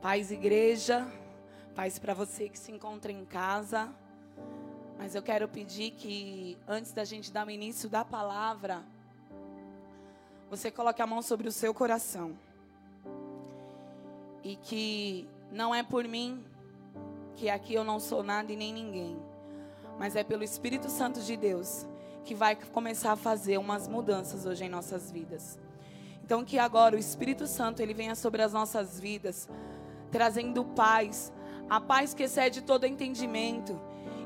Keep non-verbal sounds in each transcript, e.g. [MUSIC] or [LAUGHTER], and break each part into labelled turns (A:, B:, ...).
A: Paz, igreja. Paz para você que se encontra em casa. Mas eu quero pedir que, antes da gente dar o início da palavra, você coloque a mão sobre o seu coração. E que não é por mim, que aqui eu não sou nada e nem ninguém, mas é pelo Espírito Santo de Deus que vai começar a fazer umas mudanças hoje em nossas vidas. Então que agora o Espírito Santo ele venha sobre as nossas vidas, trazendo paz, a paz que excede todo entendimento,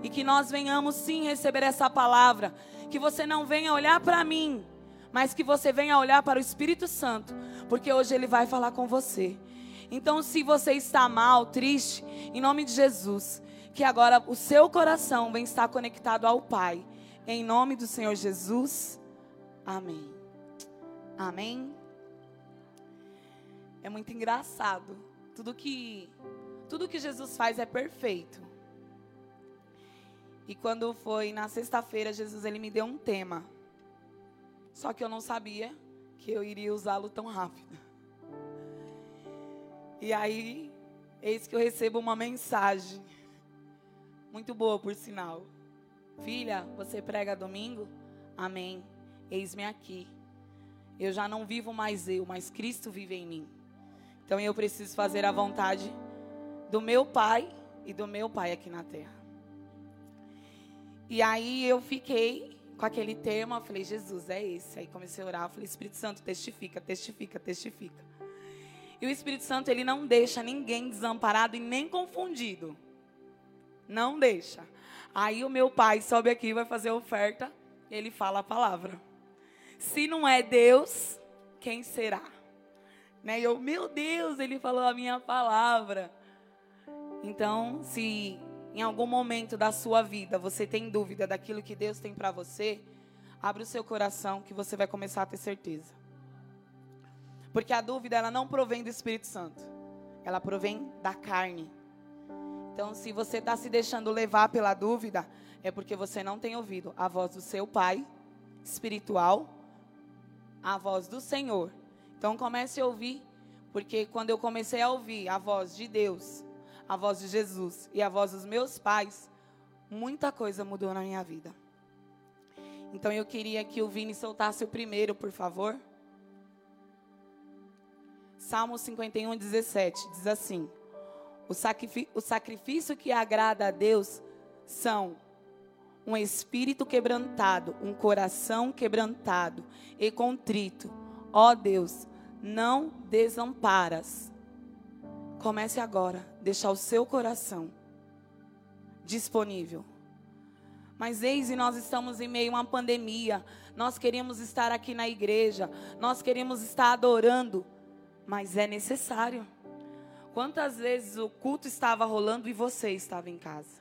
A: e que nós venhamos sim receber essa palavra, que você não venha olhar para mim, mas que você venha olhar para o Espírito Santo, porque hoje ele vai falar com você. Então, se você está mal, triste, em nome de Jesus, que agora o seu coração venha estar conectado ao Pai. Em nome do Senhor Jesus. Amém. Amém. É muito engraçado. Tudo que tudo que Jesus faz é perfeito. E quando foi na sexta-feira, Jesus ele me deu um tema. Só que eu não sabia que eu iria usá-lo tão rápido. E aí, eis que eu recebo uma mensagem. Muito boa, por sinal. Filha, você prega domingo? Amém. Eis-me aqui. Eu já não vivo mais eu, mas Cristo vive em mim. Então eu preciso fazer a vontade do meu Pai e do meu Pai aqui na terra. E aí eu fiquei com aquele tema, falei, Jesus, é esse. Aí comecei a orar, falei, Espírito Santo, testifica, testifica, testifica. E o Espírito Santo, ele não deixa ninguém desamparado e nem confundido. Não deixa. Aí o meu pai sobe aqui, vai fazer a oferta, ele fala a palavra. Se não é Deus, quem será? Né? E eu, meu Deus, ele falou a minha palavra. Então, se em algum momento da sua vida você tem dúvida daquilo que Deus tem para você, abre o seu coração que você vai começar a ter certeza. Porque a dúvida ela não provém do Espírito Santo, ela provém da carne. Então, se você está se deixando levar pela dúvida, é porque você não tem ouvido a voz do seu Pai espiritual, a voz do Senhor então comece a ouvir, porque quando eu comecei a ouvir a voz de Deus, a voz de Jesus e a voz dos meus pais, muita coisa mudou na minha vida. Então eu queria que o Vini soltasse o primeiro, por favor. Salmo 51, 17 diz assim: o, o sacrifício que agrada a Deus são um espírito quebrantado, um coração quebrantado e contrito. Ó Deus, não desamparas. Comece agora, deixar o seu coração disponível. Mas eis e nós estamos em meio a uma pandemia. Nós queremos estar aqui na igreja, nós queremos estar adorando, mas é necessário. Quantas vezes o culto estava rolando e você estava em casa?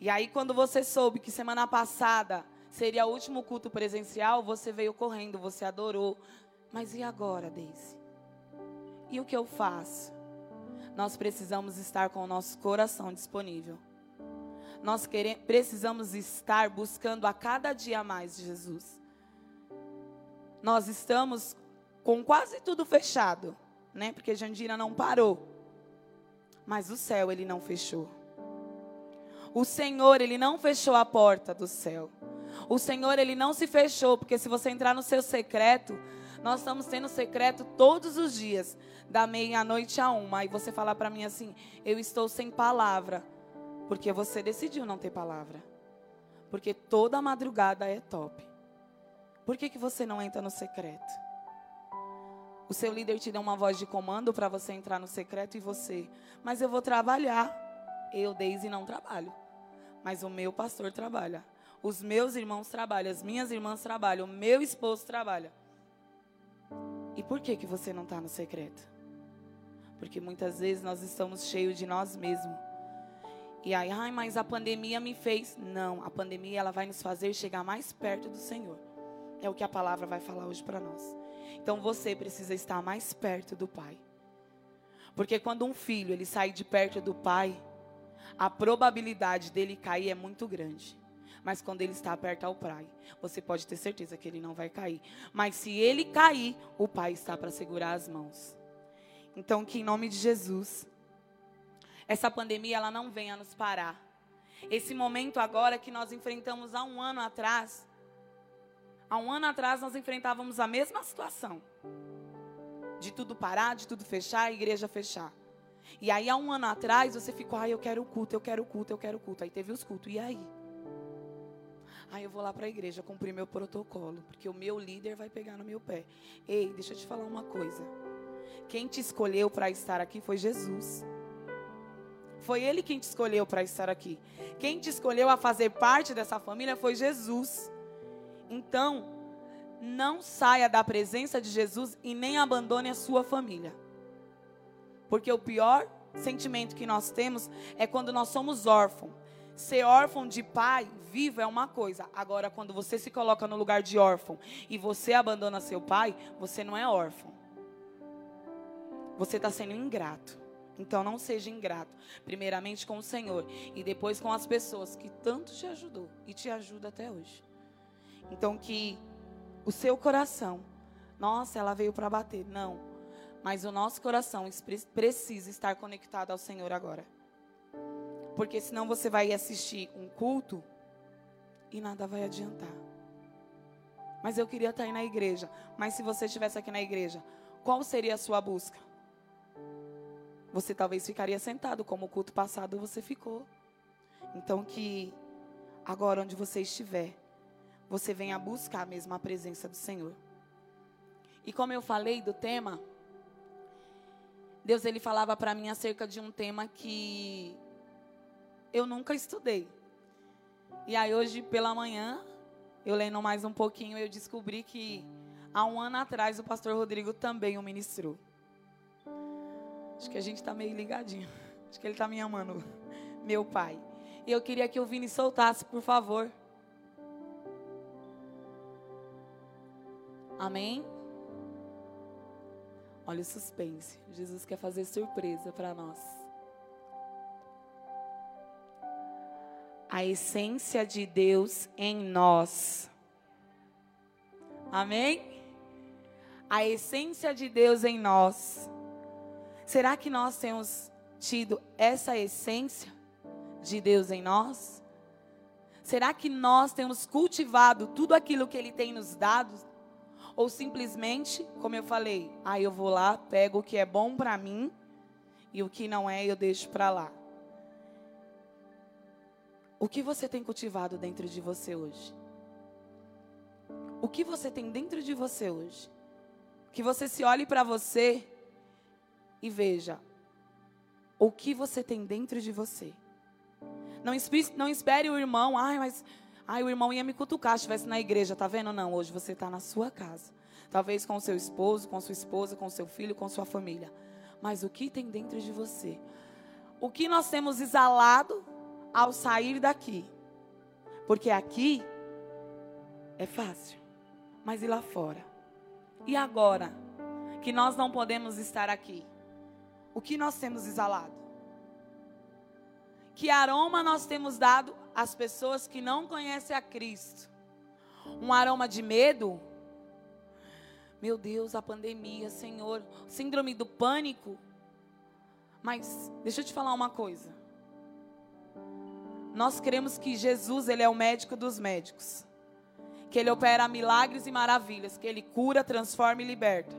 A: E aí, quando você soube que semana passada seria o último culto presencial, você veio correndo, você adorou. Mas e agora, Deise? E o que eu faço? Nós precisamos estar com o nosso coração disponível. Nós queremos, precisamos estar buscando a cada dia mais Jesus. Nós estamos com quase tudo fechado, né? Porque Jandira não parou. Mas o céu ele não fechou. O Senhor ele não fechou a porta do céu. O Senhor, ele não se fechou, porque se você entrar no seu secreto, nós estamos tendo secreto todos os dias, da meia-noite a uma. E você falar para mim assim: eu estou sem palavra, porque você decidiu não ter palavra. Porque toda madrugada é top. Por que, que você não entra no secreto? O seu líder te deu uma voz de comando para você entrar no secreto e você, mas eu vou trabalhar. Eu, Deise, não trabalho. Mas o meu pastor trabalha. Os meus irmãos trabalham, as minhas irmãs trabalham, o meu esposo trabalha. E por que que você não está no secreto? Porque muitas vezes nós estamos cheios de nós mesmos. E aí, ai, mas a pandemia me fez. Não, a pandemia ela vai nos fazer chegar mais perto do Senhor. É o que a palavra vai falar hoje para nós. Então você precisa estar mais perto do Pai. Porque quando um filho ele sai de perto do Pai, a probabilidade dele cair é muito grande. Mas quando ele está perto ao pai, você pode ter certeza que ele não vai cair. Mas se ele cair, o pai está para segurar as mãos. Então, que em nome de Jesus, essa pandemia ela não venha nos parar. Esse momento agora que nós enfrentamos há um ano atrás, há um ano atrás nós enfrentávamos a mesma situação. De tudo parar, de tudo fechar, a igreja fechar. E aí há um ano atrás você ficou, ai, eu quero o culto, eu quero o culto, eu quero o culto. Aí teve os cultos. E aí? Aí eu vou lá para a igreja cumprir meu protocolo, porque o meu líder vai pegar no meu pé. Ei, deixa eu te falar uma coisa. Quem te escolheu para estar aqui foi Jesus. Foi Ele quem te escolheu para estar aqui. Quem te escolheu a fazer parte dessa família foi Jesus. Então, não saia da presença de Jesus e nem abandone a sua família. Porque o pior sentimento que nós temos é quando nós somos órfãos. Ser órfão de pai vivo é uma coisa. Agora, quando você se coloca no lugar de órfão e você abandona seu pai, você não é órfão. Você está sendo ingrato. Então, não seja ingrato. Primeiramente com o Senhor e depois com as pessoas que tanto te ajudou e te ajuda até hoje. Então, que o seu coração, nossa, ela veio para bater. Não. Mas o nosso coração precisa estar conectado ao Senhor agora. Porque senão você vai assistir um culto e nada vai adiantar. Mas eu queria estar aí na igreja. Mas se você estivesse aqui na igreja, qual seria a sua busca? Você talvez ficaria sentado, como o culto passado você ficou. Então que agora onde você estiver, você venha buscar mesmo a presença do Senhor. E como eu falei do tema, Deus ele falava para mim acerca de um tema que eu nunca estudei. E aí hoje pela manhã, eu lendo mais um pouquinho, eu descobri que há um ano atrás o pastor Rodrigo também o ministrou. Acho que a gente está meio ligadinho. Acho que ele está me amando, meu pai. E eu queria que o Vini soltasse, por favor. Amém? Olha o suspense. Jesus quer fazer surpresa para nós. A essência de Deus em nós. Amém? A essência de Deus em nós. Será que nós temos tido essa essência de Deus em nós? Será que nós temos cultivado tudo aquilo que Ele tem nos dado? Ou simplesmente, como eu falei, aí ah, eu vou lá, pego o que é bom para mim e o que não é eu deixo para lá. O que você tem cultivado dentro de você hoje? O que você tem dentro de você hoje? Que você se olhe para você e veja o que você tem dentro de você. Não espere, não espere o irmão, ai, mas ai, o irmão ia me cutucar se estivesse na igreja, tá vendo? Não, hoje você está na sua casa. Talvez com seu esposo, com sua esposa, com seu filho, com sua família. Mas o que tem dentro de você? O que nós temos exalado ao sair daqui. Porque aqui é fácil, mas e lá fora? E agora que nós não podemos estar aqui? O que nós temos exalado? Que aroma nós temos dado às pessoas que não conhecem a Cristo? Um aroma de medo? Meu Deus, a pandemia, Senhor, síndrome do pânico. Mas deixa eu te falar uma coisa. Nós cremos que Jesus, ele é o médico dos médicos. Que ele opera milagres e maravilhas, que ele cura, transforma e liberta.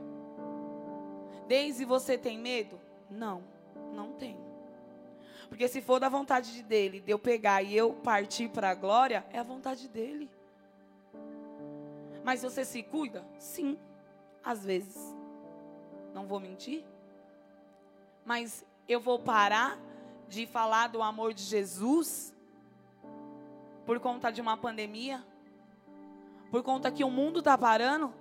A: Desde você tem medo? Não, não tenho. Porque se for da vontade dele, de eu pegar e eu partir para a glória, é a vontade dele. Mas você se cuida? Sim, às vezes. Não vou mentir. Mas eu vou parar de falar do amor de Jesus por conta de uma pandemia, por conta que o mundo está parando,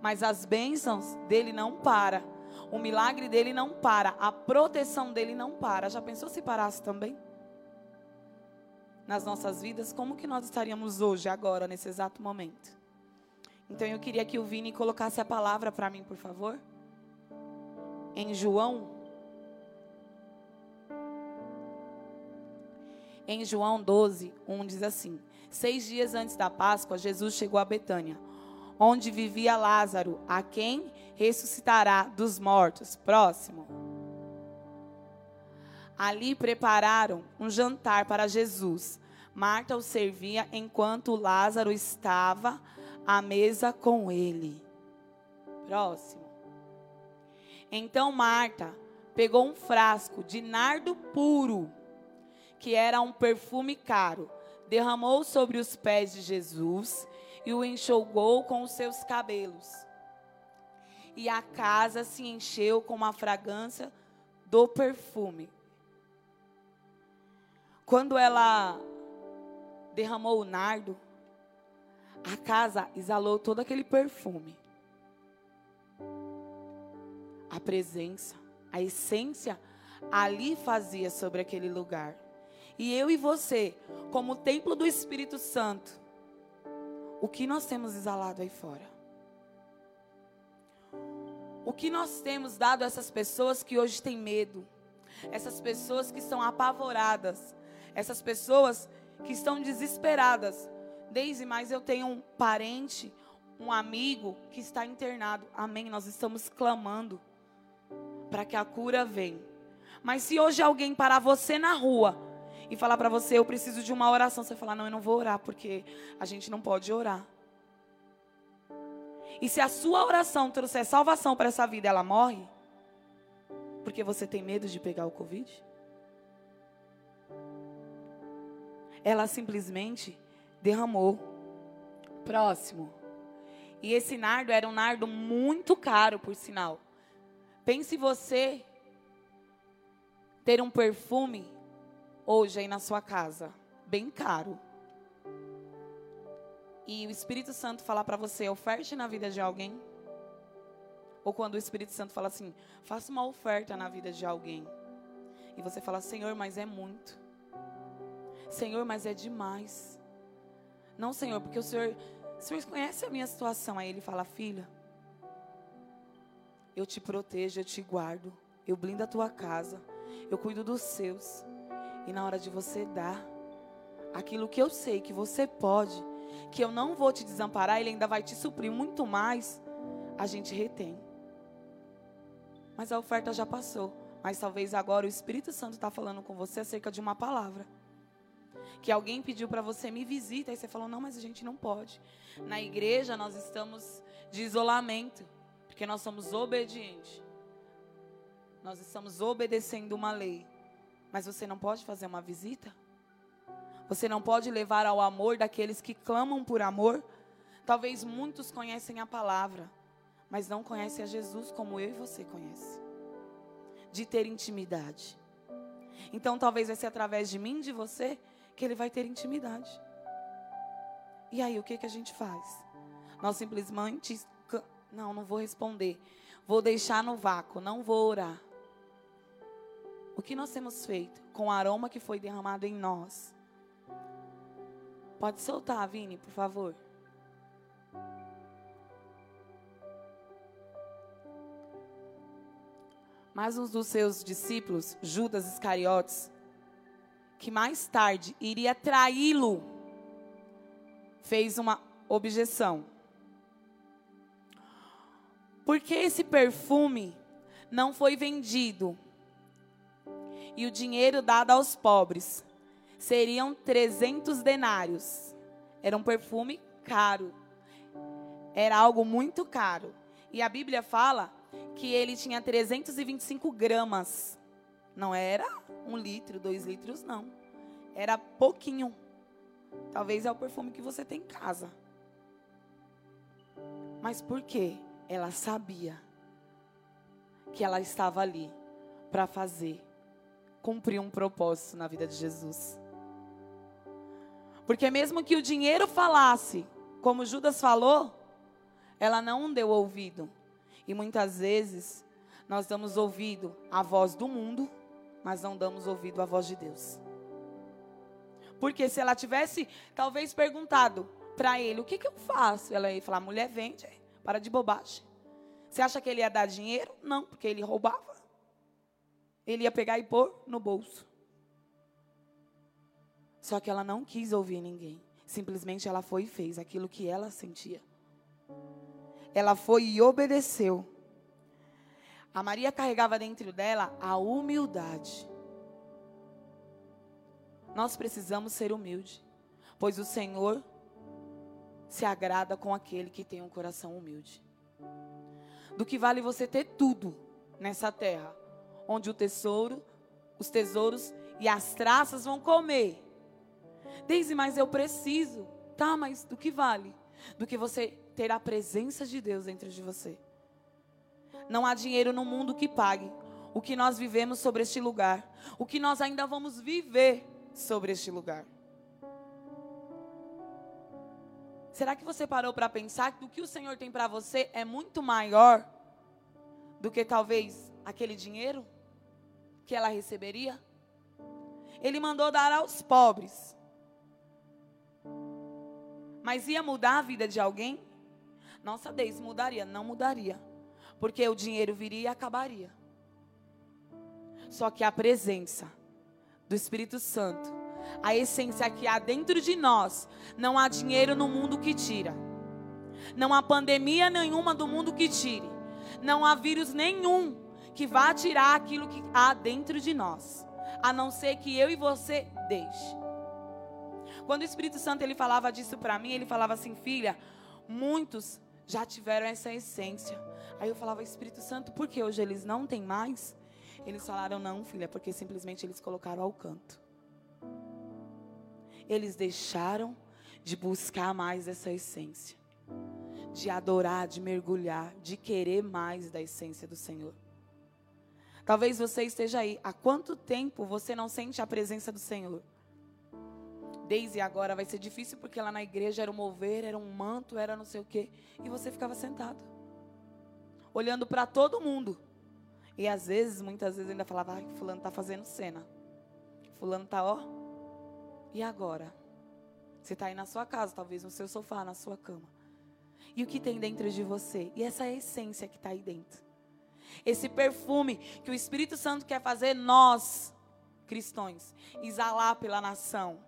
A: mas as bênçãos dele não para, o milagre dele não para, a proteção dele não para. Já pensou se parasse também? Nas nossas vidas, como que nós estaríamos hoje, agora, nesse exato momento? Então eu queria que o Vini colocasse a palavra para mim, por favor. Em João Em João 12, 1 diz assim: Seis dias antes da Páscoa, Jesus chegou a Betânia, onde vivia Lázaro, a quem ressuscitará dos mortos. Próximo. Ali prepararam um jantar para Jesus. Marta o servia enquanto Lázaro estava à mesa com ele. Próximo. Então Marta pegou um frasco de nardo puro, que era um perfume caro, derramou sobre os pés de Jesus e o enxugou com os seus cabelos. E a casa se encheu com a fragrância do perfume. Quando ela derramou o nardo, a casa exalou todo aquele perfume. A presença, a essência ali fazia sobre aquele lugar. E eu e você, como templo do Espírito Santo, o que nós temos exalado aí fora? O que nós temos dado a essas pessoas que hoje têm medo? Essas pessoas que estão apavoradas? Essas pessoas que estão desesperadas? Desde mais eu tenho um parente, um amigo que está internado. Amém. Nós estamos clamando para que a cura venha. Mas se hoje alguém parar você na rua e falar para você, eu preciso de uma oração, você falar, não, eu não vou orar, porque a gente não pode orar. E se a sua oração trouxer salvação para essa vida, ela morre? Porque você tem medo de pegar o Covid? Ela simplesmente derramou. Próximo. E esse nardo era um nardo muito caro, por sinal. Pense você ter um perfume hoje aí na sua casa, bem caro. E o Espírito Santo falar para você, oferte na vida de alguém. Ou quando o Espírito Santo fala assim, faça uma oferta na vida de alguém. E você fala, Senhor, mas é muito. Senhor, mas é demais. Não, Senhor, porque o Senhor, o Senhor conhece a minha situação. Aí ele fala, filha, eu te protejo, eu te guardo, eu blindo a tua casa, eu cuido dos seus. E na hora de você dar aquilo que eu sei que você pode, que eu não vou te desamparar, Ele ainda vai te suprir muito mais, a gente retém. Mas a oferta já passou. Mas talvez agora o Espírito Santo está falando com você acerca de uma palavra. Que alguém pediu para você me visita e você falou: não, mas a gente não pode. Na igreja nós estamos de isolamento, porque nós somos obedientes. Nós estamos obedecendo uma lei. Mas você não pode fazer uma visita? Você não pode levar ao amor daqueles que clamam por amor? Talvez muitos conhecem a palavra, mas não conhecem a Jesus como eu e você conhece. De ter intimidade. Então talvez vai ser através de mim, de você, que ele vai ter intimidade. E aí, o que, que a gente faz? Nós simplesmente. Não, não vou responder. Vou deixar no vácuo, não vou orar. O que nós temos feito com o aroma que foi derramado em nós? Pode soltar, Vini, por favor. Mas um dos seus discípulos, Judas Iscariotes, que mais tarde iria traí-lo, fez uma objeção. Porque esse perfume não foi vendido e o dinheiro dado aos pobres. Seriam 300 denários. Era um perfume caro. Era algo muito caro. E a Bíblia fala que ele tinha 325 gramas. Não era um litro, dois litros, não. Era pouquinho. Talvez é o perfume que você tem em casa. Mas por quê? Ela sabia que ela estava ali para fazer cumprir um propósito na vida de Jesus. Porque mesmo que o dinheiro falasse, como Judas falou, ela não deu ouvido. E muitas vezes nós damos ouvido à voz do mundo, mas não damos ouvido à voz de Deus. Porque se ela tivesse talvez perguntado para ele, o que, que eu faço? Ela ia falar, mulher, vende, para de bobagem. Você acha que ele ia dar dinheiro? Não, porque ele roubava. Ele ia pegar e pôr no bolso. Só que ela não quis ouvir ninguém. Simplesmente ela foi e fez aquilo que ela sentia. Ela foi e obedeceu. A Maria carregava dentro dela a humildade. Nós precisamos ser humildes, pois o Senhor se agrada com aquele que tem um coração humilde. Do que vale você ter tudo nessa terra, onde o tesouro, os tesouros e as traças vão comer. Deise, mas eu preciso. Tá, mas do que vale? Do que você ter a presença de Deus dentro de você. Não há dinheiro no mundo que pague o que nós vivemos sobre este lugar, o que nós ainda vamos viver sobre este lugar. Será que você parou para pensar que o que o Senhor tem para você é muito maior do que talvez aquele dinheiro que ela receberia? Ele mandou dar aos pobres. Mas ia mudar a vida de alguém? Nossa, Deus, mudaria? Não mudaria. Porque o dinheiro viria e acabaria. Só que a presença do Espírito Santo, a essência que há dentro de nós, não há dinheiro no mundo que tira. Não há pandemia nenhuma do mundo que tire. Não há vírus nenhum que vá tirar aquilo que há dentro de nós, a não ser que eu e você deixe. Quando o Espírito Santo ele falava disso para mim, ele falava assim, filha, muitos já tiveram essa essência. Aí eu falava, Espírito Santo, por que hoje eles não têm mais? Eles falaram, não, filha, porque simplesmente eles colocaram ao canto. Eles deixaram de buscar mais essa essência, de adorar, de mergulhar, de querer mais da essência do Senhor. Talvez você esteja aí. Há quanto tempo você não sente a presença do Senhor? Desde agora vai ser difícil porque lá na igreja era um mover, era um manto, era não sei o quê. E você ficava sentado, olhando para todo mundo. E às vezes, muitas vezes ainda falava, ai, fulano está fazendo cena. Fulano está, ó. E agora? Você está aí na sua casa, talvez no seu sofá, na sua cama. E o que tem dentro de você? E essa é a essência que está aí dentro. Esse perfume que o Espírito Santo quer fazer nós, cristãos, exalar pela nação.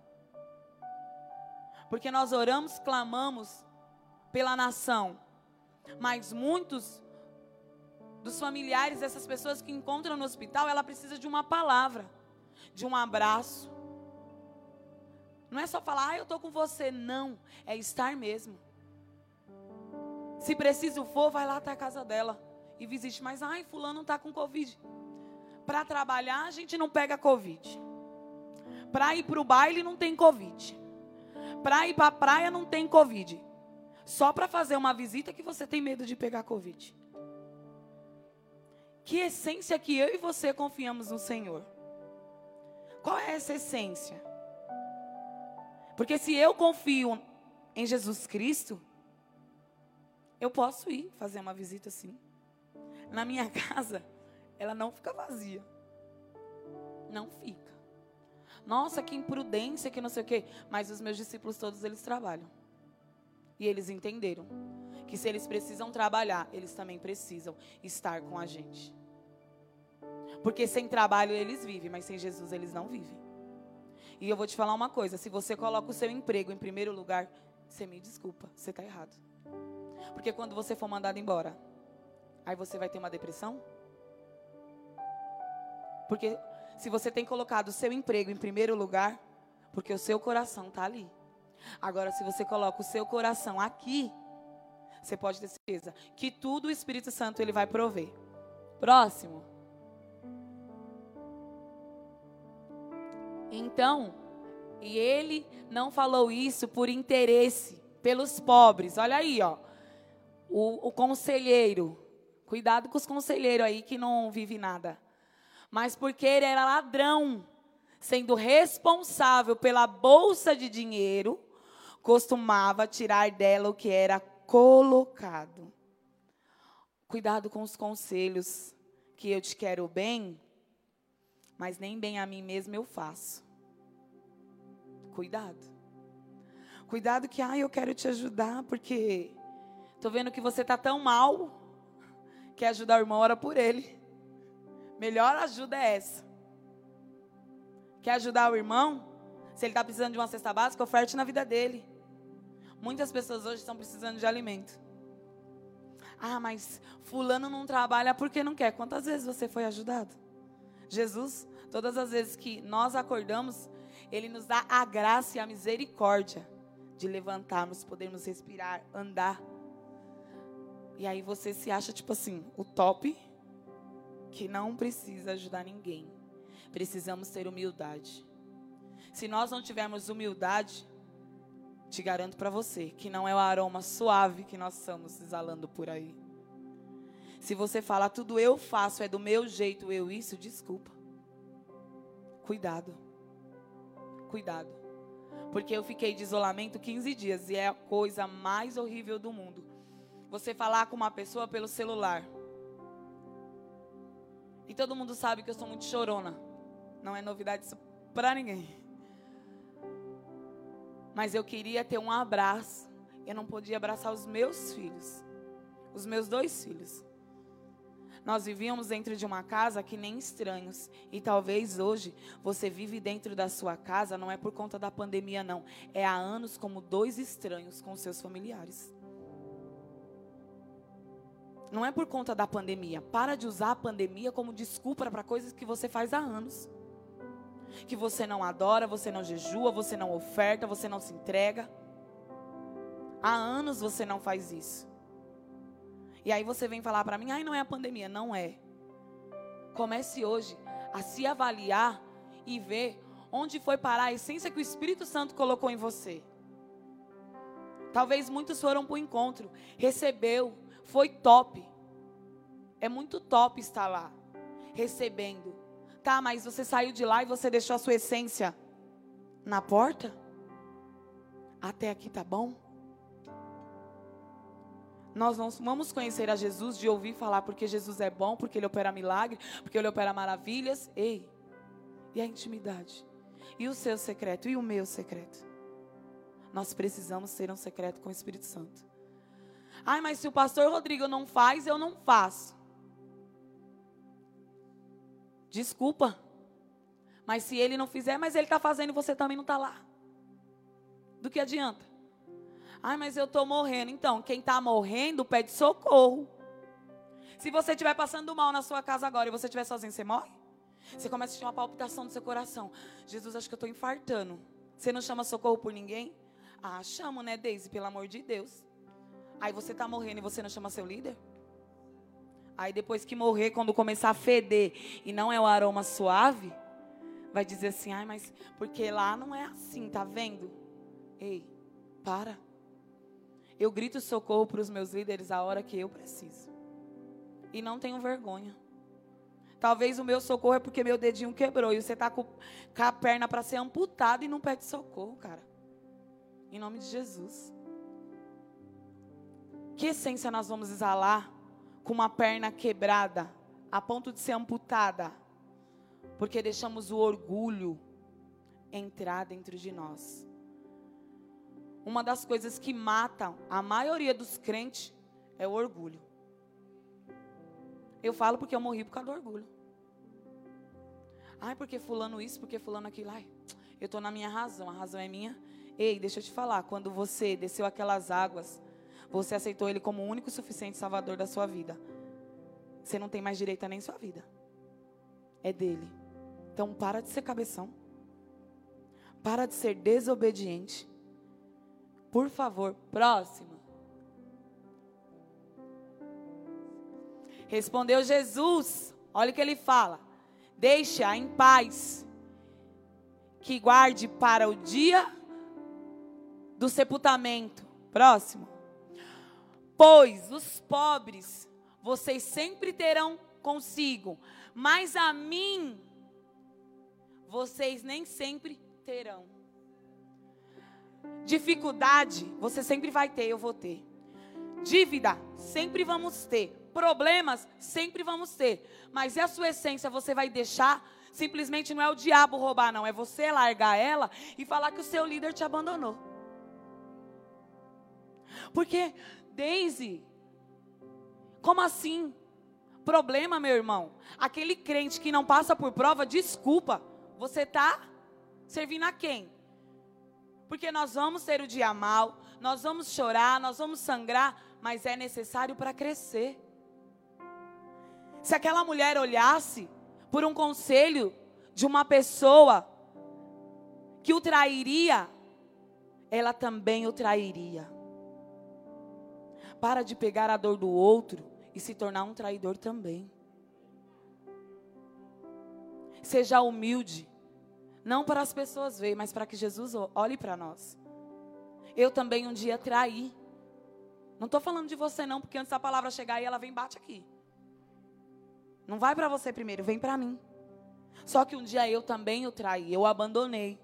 A: Porque nós oramos, clamamos pela nação. Mas muitos dos familiares dessas pessoas que encontram no hospital, ela precisa de uma palavra, de um abraço. Não é só falar, ah, eu estou com você. Não, é estar mesmo. Se preciso for, vai lá até a casa dela e visite. Mas, ai, fulano está com Covid. Para trabalhar, a gente não pega Covid. Para ir para o baile, não tem Covid. Para ir para a praia, não tem Covid. Só para fazer uma visita que você tem medo de pegar Covid. Que essência que eu e você confiamos no Senhor? Qual é essa essência? Porque se eu confio em Jesus Cristo, eu posso ir fazer uma visita assim. Na minha [LAUGHS] casa, ela não fica vazia. Não fica. Nossa, que imprudência, que não sei o quê. Mas os meus discípulos todos, eles trabalham. E eles entenderam que se eles precisam trabalhar, eles também precisam estar com a gente. Porque sem trabalho eles vivem, mas sem Jesus eles não vivem. E eu vou te falar uma coisa: se você coloca o seu emprego em primeiro lugar, você me desculpa, você está errado. Porque quando você for mandado embora, aí você vai ter uma depressão? Porque se você tem colocado o seu emprego em primeiro lugar, porque o seu coração está ali. Agora, se você coloca o seu coração aqui, você pode ter certeza que tudo o Espírito Santo ele vai prover. Próximo. Então, e ele não falou isso por interesse pelos pobres. Olha aí, ó. O, o conselheiro. Cuidado com os conselheiros aí que não vive nada. Mas porque ele era ladrão, sendo responsável pela bolsa de dinheiro, costumava tirar dela o que era colocado. Cuidado com os conselhos que eu te quero bem, mas nem bem a mim mesmo eu faço. Cuidado. Cuidado que, ah, eu quero te ajudar porque tô vendo que você tá tão mal. Quer ajudar o irmão, ora por ele. Melhor ajuda é essa. Quer ajudar o irmão? Se ele está precisando de uma cesta básica, oferte na vida dele. Muitas pessoas hoje estão precisando de alimento. Ah, mas fulano não trabalha porque não quer. Quantas vezes você foi ajudado? Jesus, todas as vezes que nós acordamos, ele nos dá a graça e a misericórdia de levantarmos, podermos respirar, andar. E aí você se acha tipo assim, o top que não precisa ajudar ninguém. Precisamos ter humildade. Se nós não tivermos humildade, te garanto para você que não é o aroma suave que nós estamos exalando por aí. Se você fala tudo eu faço, é do meu jeito, eu isso, desculpa. Cuidado. Cuidado. Porque eu fiquei de isolamento 15 dias e é a coisa mais horrível do mundo. Você falar com uma pessoa pelo celular. E todo mundo sabe que eu sou muito chorona. Não é novidade isso para ninguém. Mas eu queria ter um abraço. Eu não podia abraçar os meus filhos. Os meus dois filhos. Nós vivíamos dentro de uma casa que nem estranhos. E talvez hoje você vive dentro da sua casa, não é por conta da pandemia, não. É há anos como dois estranhos com seus familiares. Não é por conta da pandemia. Para de usar a pandemia como desculpa para coisas que você faz há anos. Que você não adora, você não jejua, você não oferta, você não se entrega. Há anos você não faz isso. E aí você vem falar para mim, ai, não é a pandemia. Não é. Comece hoje a se avaliar e ver onde foi parar a essência que o Espírito Santo colocou em você. Talvez muitos foram para o encontro, recebeu, foi top. É muito top estar lá, recebendo. Tá, mas você saiu de lá e você deixou a sua essência na porta? Até aqui tá bom? Nós não vamos conhecer a Jesus de ouvir falar porque Jesus é bom, porque ele opera milagre, porque ele opera maravilhas. Ei, e a intimidade? E o seu secreto? E o meu secreto? Nós precisamos ter um secreto com o Espírito Santo. Ai, mas se o pastor Rodrigo não faz, eu não faço. Desculpa. Mas se ele não fizer, mas ele está fazendo e você também não está lá. Do que adianta? Ai, mas eu estou morrendo. Então, quem está morrendo pede socorro. Se você estiver passando mal na sua casa agora e você estiver sozinho, você morre? Você começa a sentir uma palpitação no seu coração. Jesus, acho que eu estou infartando. Você não chama socorro por ninguém? Ah, chamo, né, Deise? Pelo amor de Deus. Aí você está morrendo e você não chama seu líder? Aí depois que morrer, quando começar a feder e não é o aroma suave, vai dizer assim: ai, mas porque lá não é assim, tá vendo? Ei, para. Eu grito socorro para os meus líderes a hora que eu preciso. E não tenho vergonha. Talvez o meu socorro é porque meu dedinho quebrou e você está com, a perna para ser amputado e não pede socorro, cara. Em nome de Jesus. Que essência nós vamos exalar com uma perna quebrada, a ponto de ser amputada, porque deixamos o orgulho entrar dentro de nós. Uma das coisas que matam a maioria dos crentes é o orgulho. Eu falo porque eu morri por causa do orgulho. Ai, porque fulano isso, porque fulano aquilo. Ai, eu estou na minha razão, a razão é minha. Ei, deixa eu te falar, quando você desceu aquelas águas você aceitou Ele como o único e suficiente Salvador da sua vida. Você não tem mais direito a nem sua vida. É dele. Então para de ser cabeção. Para de ser desobediente. Por favor, próximo. Respondeu Jesus. Olha o que ele fala. Deixa em paz. Que guarde para o dia do sepultamento. Próximo. Pois os pobres vocês sempre terão consigo, mas a mim vocês nem sempre terão. Dificuldade você sempre vai ter, eu vou ter. Dívida sempre vamos ter. Problemas sempre vamos ter. Mas a sua essência você vai deixar? Simplesmente não é o diabo roubar, não. É você largar ela e falar que o seu líder te abandonou. Porque Daisy, como assim? Problema, meu irmão. Aquele crente que não passa por prova, desculpa. Você está servindo a quem? Porque nós vamos ter o dia mal, nós vamos chorar, nós vamos sangrar, mas é necessário para crescer. Se aquela mulher olhasse por um conselho de uma pessoa que o trairia, ela também o trairia. Para de pegar a dor do outro e se tornar um traidor também. Seja humilde, não para as pessoas verem, mas para que Jesus olhe para nós. Eu também um dia traí. Não estou falando de você não, porque antes da palavra chegar aí, ela vem bate aqui. Não vai para você primeiro, vem para mim. Só que um dia eu também o traí, eu abandonei.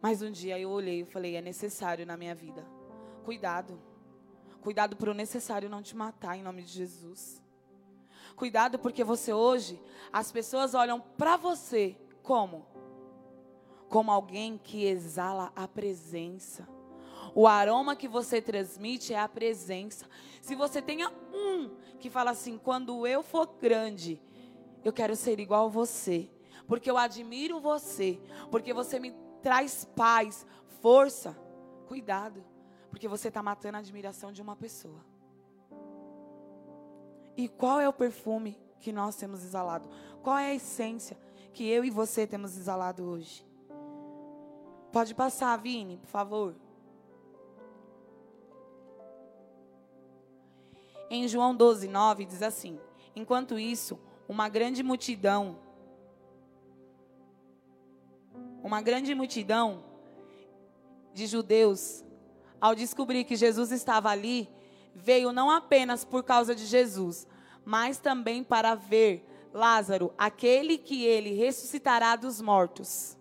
A: Mas um dia eu olhei e falei, é necessário na minha vida. Cuidado. Cuidado para o necessário não te matar em nome de Jesus. Cuidado porque você hoje, as pessoas olham para você como? Como alguém que exala a presença. O aroma que você transmite é a presença. Se você tenha um que fala assim: quando eu for grande, eu quero ser igual a você, porque eu admiro você, porque você me traz paz, força. Cuidado, porque você está matando a admiração de uma pessoa. E qual é o perfume que nós temos exalado? Qual é a essência que eu e você temos exalado hoje? Pode passar, Vini, por favor. Em João 12, 9 diz assim: Enquanto isso, uma grande multidão uma grande multidão de judeus, ao descobrir que Jesus estava ali, veio não apenas por causa de Jesus, mas também para ver Lázaro, aquele que ele ressuscitará dos mortos.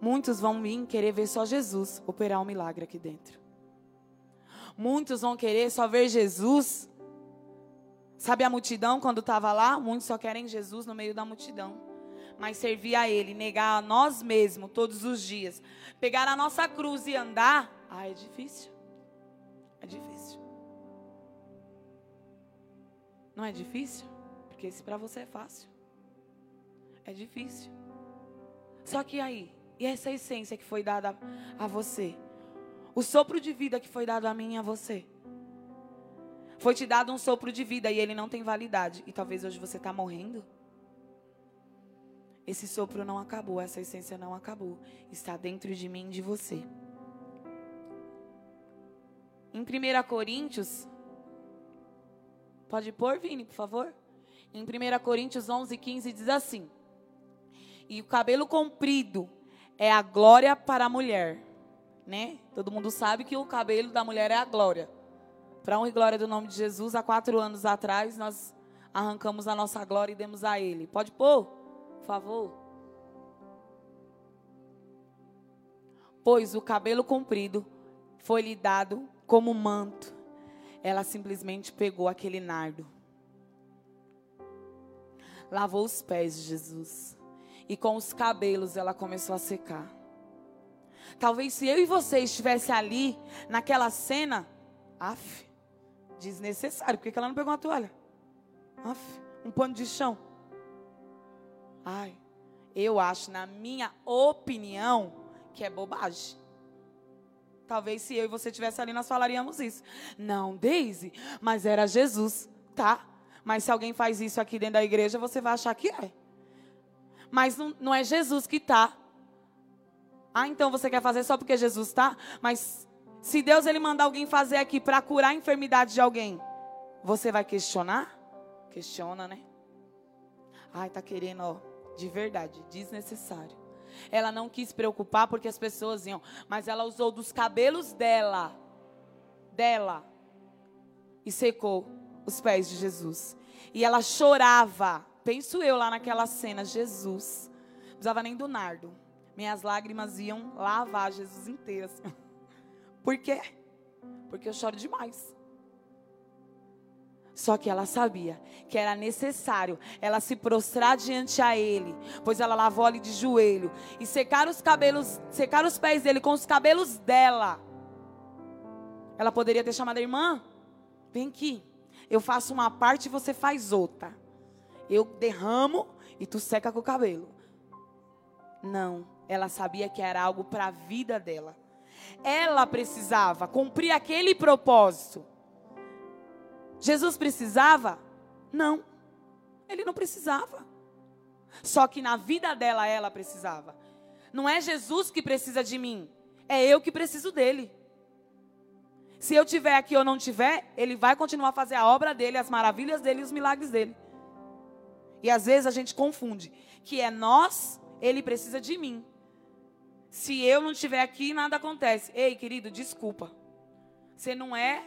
A: Muitos vão vir querer ver só Jesus operar um milagre aqui dentro. Muitos vão querer só ver Jesus Sabe a multidão quando estava lá? Muitos só querem Jesus no meio da multidão. Mas servir a Ele, negar a nós mesmos todos os dias, pegar a nossa cruz e andar, ah, é difícil. É difícil. Não é difícil? Porque esse para você é fácil. É difícil. Só que aí, e essa essência que foi dada a você? O sopro de vida que foi dado a mim e a você? Foi te dado um sopro de vida e ele não tem validade. E talvez hoje você está morrendo. Esse sopro não acabou, essa essência não acabou. Está dentro de mim e de você. Em 1 Coríntios, pode pôr, Vini, por favor? Em 1 Coríntios 11, 15 diz assim: E o cabelo comprido é a glória para a mulher, né? Todo mundo sabe que o cabelo da mulher é a glória. Para honra e glória do nome de Jesus, há quatro anos atrás, nós arrancamos a nossa glória e demos a Ele. Pode pôr, por favor. Pois o cabelo comprido foi-lhe dado como manto. Ela simplesmente pegou aquele nardo, lavou os pés de Jesus e com os cabelos ela começou a secar. Talvez se eu e você estivesse ali naquela cena, af, Desnecessário. Por que, que ela não pegou uma toalha? Aff, um pano de chão. Ai, eu acho, na minha opinião, que é bobagem. Talvez se eu e você estivesse ali, nós falaríamos isso. Não, Daisy, mas era Jesus, tá? Mas se alguém faz isso aqui dentro da igreja, você vai achar que é. Mas não, não é Jesus que tá. Ah, então você quer fazer só porque Jesus está? Mas se Deus ele mandar alguém fazer aqui para curar a enfermidade de alguém, você vai questionar? Questiona, né? Ai, tá querendo, ó, de verdade, desnecessário. Ela não quis preocupar porque as pessoas iam, mas ela usou dos cabelos dela, dela, e secou os pés de Jesus. E ela chorava. Penso eu lá naquela cena, Jesus. Não precisava nem do nardo. Minhas lágrimas iam lavar Jesus inteiro. Assim. [LAUGHS] Por quê? Porque eu choro demais. Só que ela sabia que era necessário ela se prostrar diante a ele, pois ela lavou ali de joelho e secar os cabelos, secar os pés dele com os cabelos dela. Ela poderia ter chamado a irmã, vem aqui, eu faço uma parte e você faz outra. Eu derramo e tu seca com o cabelo. Não, ela sabia que era algo para a vida dela. Ela precisava cumprir aquele propósito. Jesus precisava? Não. Ele não precisava. Só que na vida dela ela precisava. Não é Jesus que precisa de mim, é eu que preciso dele. Se eu tiver aqui ou não tiver, ele vai continuar a fazer a obra dele, as maravilhas dele e os milagres dele. E às vezes a gente confunde que é nós, ele precisa de mim. Se eu não estiver aqui, nada acontece. Ei, querido, desculpa. Você não é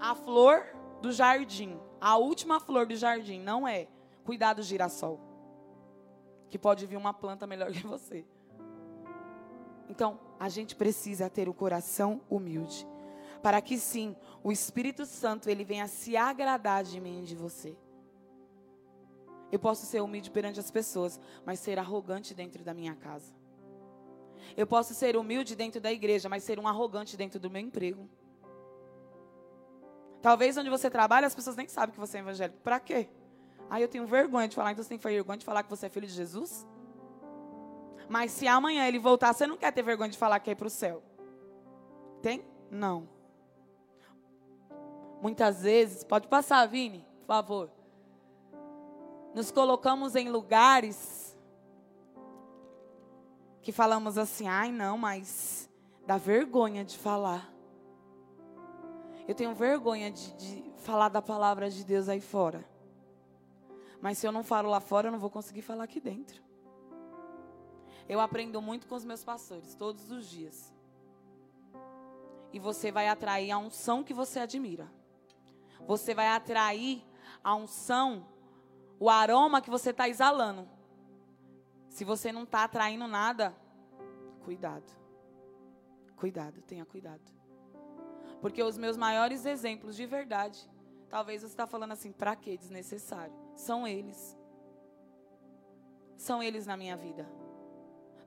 A: a flor do jardim, a última flor do jardim, não é. Cuidado, girassol. Que pode vir uma planta melhor que você. Então, a gente precisa ter o coração humilde, para que sim, o Espírito Santo ele venha se agradar de mim e de você. Eu posso ser humilde perante as pessoas, mas ser arrogante dentro da minha casa. Eu posso ser humilde dentro da igreja, mas ser um arrogante dentro do meu emprego. Talvez onde você trabalha, as pessoas nem sabem que você é evangélico. Para quê? Aí eu tenho vergonha de falar, então você tem vergonha de falar que você é filho de Jesus? Mas se amanhã ele voltar, você não quer ter vergonha de falar que é para o céu? Tem? Não. Muitas vezes, pode passar, Vini, por favor nos colocamos em lugares que falamos assim, ai não, mas dá vergonha de falar. Eu tenho vergonha de, de, falar da palavra de Deus aí fora. Mas se eu não falo lá fora, eu não vou conseguir falar aqui dentro. Eu aprendo muito com os meus pastores, todos os dias. E você vai atrair a unção que você admira. Você vai atrair a unção o aroma que você está exalando. Se você não está atraindo nada, cuidado. Cuidado, tenha cuidado. Porque os meus maiores exemplos de verdade, talvez você está falando assim, para que desnecessário? São eles. São eles na minha vida.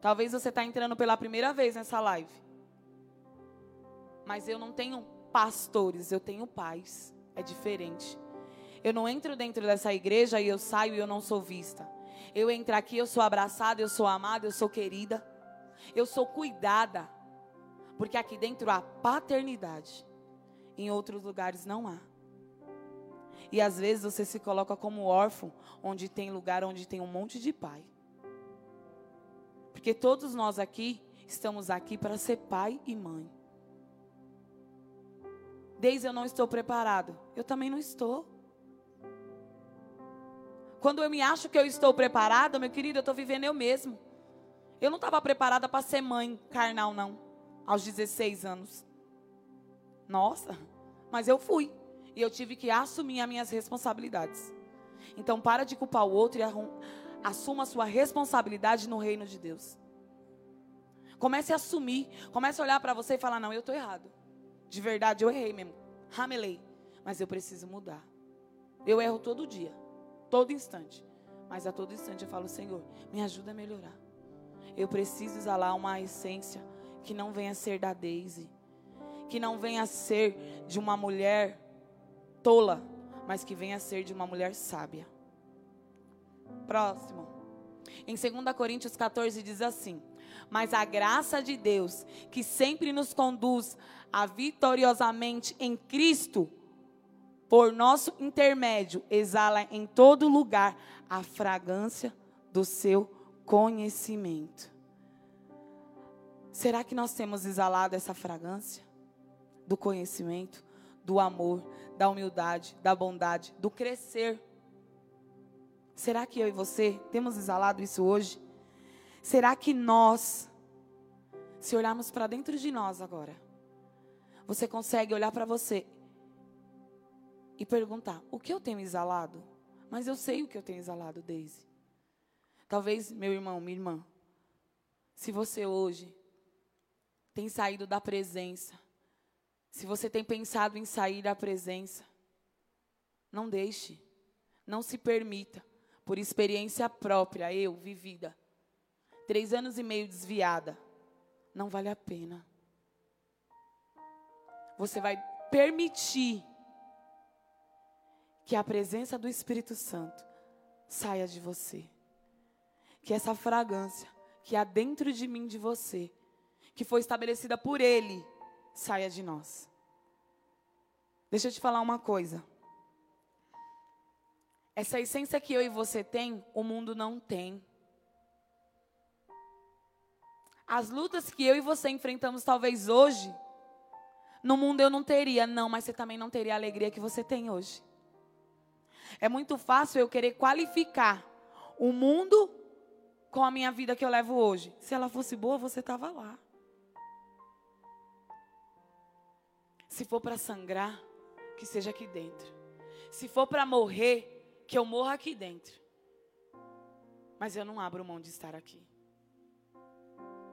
A: Talvez você está entrando pela primeira vez nessa live. Mas eu não tenho pastores, eu tenho pais. É diferente. Eu não entro dentro dessa igreja e eu saio e eu não sou vista. Eu entro aqui, eu sou abraçada, eu sou amada, eu sou querida. Eu sou cuidada. Porque aqui dentro há paternidade. Em outros lugares não há. E às vezes você se coloca como órfão, onde tem lugar onde tem um monte de pai. Porque todos nós aqui estamos aqui para ser pai e mãe. Desde eu não estou preparado. Eu também não estou. Quando eu me acho que eu estou preparada, meu querido, eu estou vivendo eu mesmo. Eu não estava preparada para ser mãe carnal, não, aos 16 anos. Nossa, mas eu fui. E eu tive que assumir as minhas responsabilidades. Então, para de culpar o outro e assuma a sua responsabilidade no reino de Deus. Comece a assumir. Comece a olhar para você e falar: não, eu estou errado. De verdade, eu errei mesmo. Ramelei. Mas eu preciso mudar. Eu erro todo dia. Todo instante. Mas a todo instante eu falo, Senhor, me ajuda a melhorar. Eu preciso exalar uma essência que não venha ser da Daisy. Que não venha a ser de uma mulher tola, mas que venha a ser de uma mulher sábia. Próximo. Em 2 Coríntios 14 diz assim: Mas a graça de Deus, que sempre nos conduz a vitoriosamente em Cristo, por nosso intermédio, exala em todo lugar a fragrância do seu conhecimento. Será que nós temos exalado essa fragrância do conhecimento, do amor, da humildade, da bondade, do crescer? Será que eu e você temos exalado isso hoje? Será que nós, se olharmos para dentro de nós agora, você consegue olhar para você e perguntar: o que eu tenho exalado? Mas eu sei o que eu tenho exalado, Daisy. Talvez, meu irmão, minha irmã, se você hoje tem saído da presença, se você tem pensado em sair da presença, não deixe, não se permita, por experiência própria, eu, vivida, três anos e meio desviada, não vale a pena. Você vai permitir que a presença do Espírito Santo saia de você. Que essa fragrância que há dentro de mim, de você, que foi estabelecida por Ele, saia de nós. Deixa eu te falar uma coisa. Essa essência que eu e você tem, o mundo não tem. As lutas que eu e você enfrentamos talvez hoje, no mundo eu não teria, não, mas você também não teria a alegria que você tem hoje. É muito fácil eu querer qualificar o mundo com a minha vida que eu levo hoje. Se ela fosse boa, você estava lá. Se for para sangrar, que seja aqui dentro. Se for para morrer, que eu morra aqui dentro. Mas eu não abro mão de estar aqui.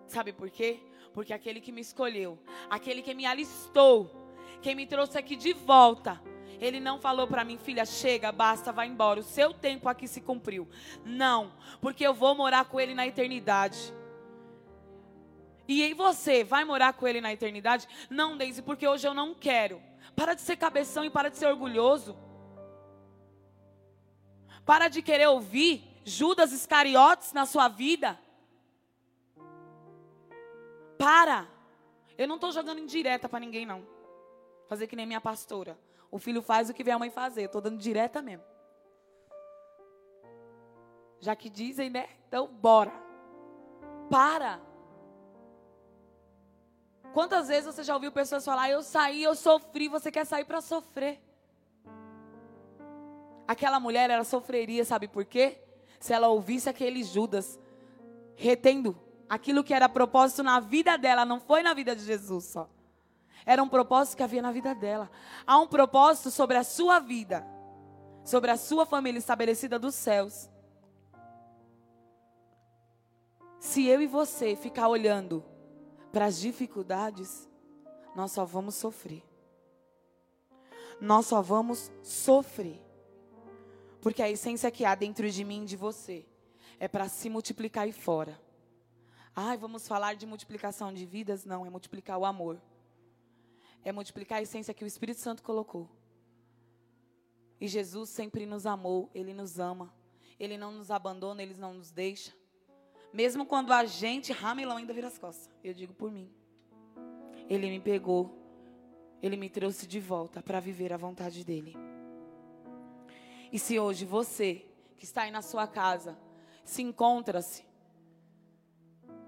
A: Sabe por quê? Porque aquele que me escolheu, aquele que me alistou, quem me trouxe aqui de volta, ele não falou para mim, filha, chega, basta, vai embora. O seu tempo aqui se cumpriu. Não, porque eu vou morar com ele na eternidade. E em você, vai morar com ele na eternidade? Não, Deise, porque hoje eu não quero. Para de ser cabeção e para de ser orgulhoso. Para de querer ouvir Judas Iscariotes na sua vida. Para. Eu não estou jogando indireta para ninguém, não. Fazer que nem minha pastora. O filho faz o que vê a mãe fazer. Estou dando direta mesmo. Já que dizem, né? Então, bora. Para. Quantas vezes você já ouviu pessoas falar, eu saí, eu sofri, você quer sair para sofrer? Aquela mulher, ela sofreria, sabe por quê? Se ela ouvisse aquele Judas retendo aquilo que era propósito na vida dela, não foi na vida de Jesus só. Era um propósito que havia na vida dela. Há um propósito sobre a sua vida, sobre a sua família estabelecida dos céus. Se eu e você ficar olhando para as dificuldades, nós só vamos sofrer. Nós só vamos sofrer. Porque a essência que há dentro de mim e de você é para se multiplicar aí fora. Ai, vamos falar de multiplicação de vidas? Não, é multiplicar o amor. É multiplicar a essência que o Espírito Santo colocou. E Jesus sempre nos amou, Ele nos ama. Ele não nos abandona, Ele não nos deixa. Mesmo quando a gente, ramelão, ainda vira as costas. Eu digo por mim. Ele me pegou. Ele me trouxe de volta para viver a vontade dele. E se hoje você, que está aí na sua casa, se encontra-se,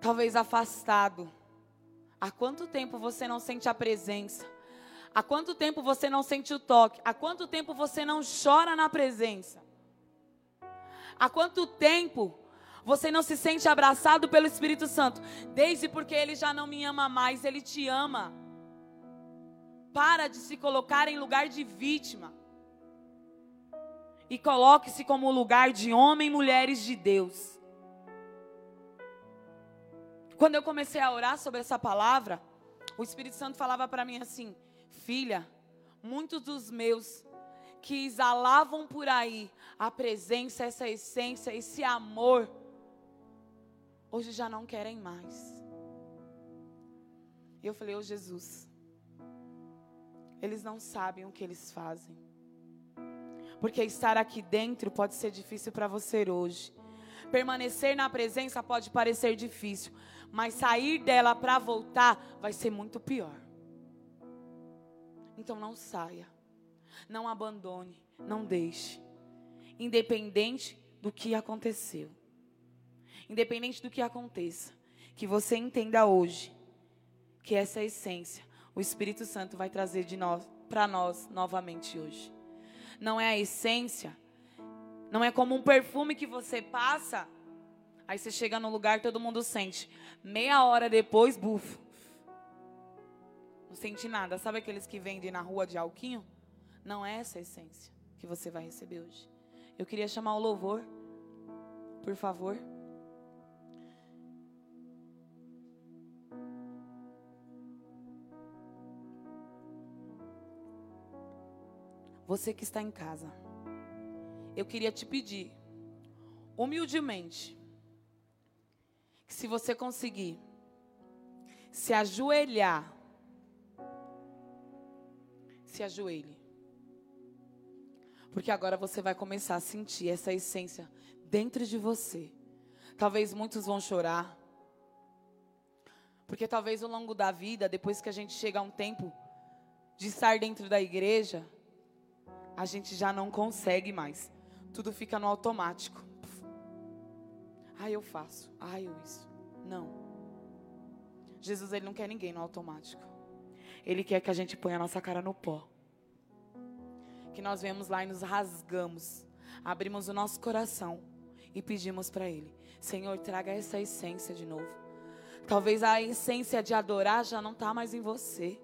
A: talvez afastado, há quanto tempo você não sente a presença? Há quanto tempo você não sente o toque? Há quanto tempo você não chora na presença? Há quanto tempo você não se sente abraçado pelo Espírito Santo, desde porque ele já não me ama mais, ele te ama. Para de se colocar em lugar de vítima. E coloque-se como lugar de homem e mulheres de Deus. Quando eu comecei a orar sobre essa palavra, o Espírito Santo falava para mim assim: Filha, muitos dos meus que exalavam por aí a presença, essa essência, esse amor, hoje já não querem mais. E eu falei, ô oh, Jesus, eles não sabem o que eles fazem. Porque estar aqui dentro pode ser difícil para você hoje. Permanecer na presença pode parecer difícil, mas sair dela para voltar vai ser muito pior. Então não saia, não abandone, não deixe, independente do que aconteceu. Independente do que aconteça, que você entenda hoje que essa essência, o Espírito Santo vai trazer de nós para nós novamente hoje. Não é a essência, não é como um perfume que você passa, aí você chega no lugar todo mundo sente. Meia hora depois, bufo. Não sente nada. Sabe aqueles que vendem na rua de alquinho? Não é essa a essência que você vai receber hoje. Eu queria chamar o louvor, por favor. Você que está em casa, eu queria te pedir, humildemente, que se você conseguir se ajoelhar, se ajoelhe. Porque agora você vai começar a sentir essa essência dentro de você. Talvez muitos vão chorar. Porque talvez ao longo da vida, depois que a gente chega a um tempo de estar dentro da igreja, a gente já não consegue mais. Tudo fica no automático. Ah, eu faço. Ah, eu isso. Não. Jesus, ele não quer ninguém no automático. Ele quer que a gente ponha a nossa cara no pó que nós vemos lá e nos rasgamos, abrimos o nosso coração e pedimos para Ele: Senhor, traga essa essência de novo. Talvez a essência de adorar já não está mais em você.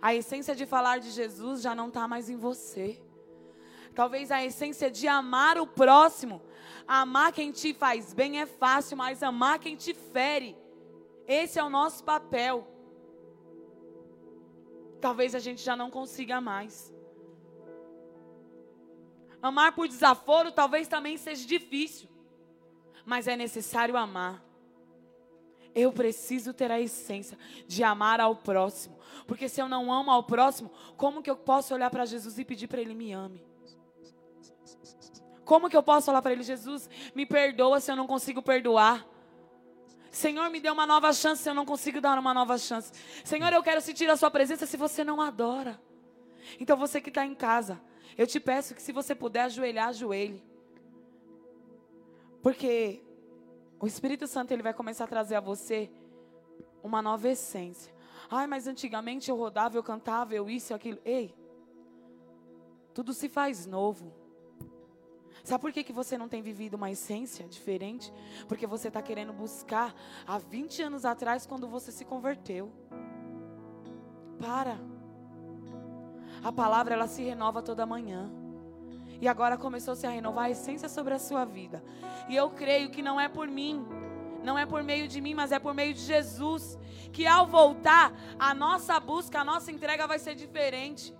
A: A essência de falar de Jesus já não está mais em você. Talvez a essência de amar o próximo. Amar quem te faz bem é fácil, mas amar quem te fere. Esse é o nosso papel. Talvez a gente já não consiga mais. Amar por desaforo talvez também seja difícil, mas é necessário amar. Eu preciso ter a essência de amar ao próximo, porque se eu não amo ao próximo, como que eu posso olhar para Jesus e pedir para ele me ame? Como que eu posso falar para ele, Jesus, me perdoa se eu não consigo perdoar? Senhor, me dê uma nova chance se eu não consigo dar uma nova chance. Senhor, eu quero sentir a sua presença se você não adora. Então você que está em casa, eu te peço que se você puder ajoelhar, ajoelhe. Porque o Espírito Santo ele vai começar a trazer a você uma nova essência. Ai, mas antigamente eu rodava, eu cantava, eu isso, aquilo. Ei, tudo se faz novo. Sabe por que, que você não tem vivido uma essência diferente? Porque você está querendo buscar há 20 anos atrás, quando você se converteu. Para. A palavra ela se renova toda manhã. E agora começou -se a renovar a essência sobre a sua vida. E eu creio que não é por mim, não é por meio de mim, mas é por meio de Jesus. Que ao voltar, a nossa busca, a nossa entrega vai ser diferente.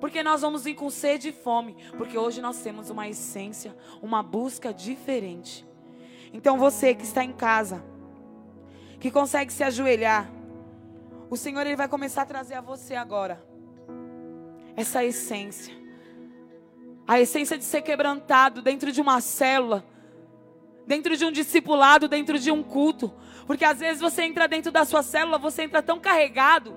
A: Porque nós vamos vir com sede e fome. Porque hoje nós temos uma essência, uma busca diferente. Então você que está em casa, que consegue se ajoelhar, o Senhor ele vai começar a trazer a você agora essa essência. A essência de ser quebrantado dentro de uma célula, dentro de um discipulado, dentro de um culto. Porque às vezes você entra dentro da sua célula, você entra tão carregado,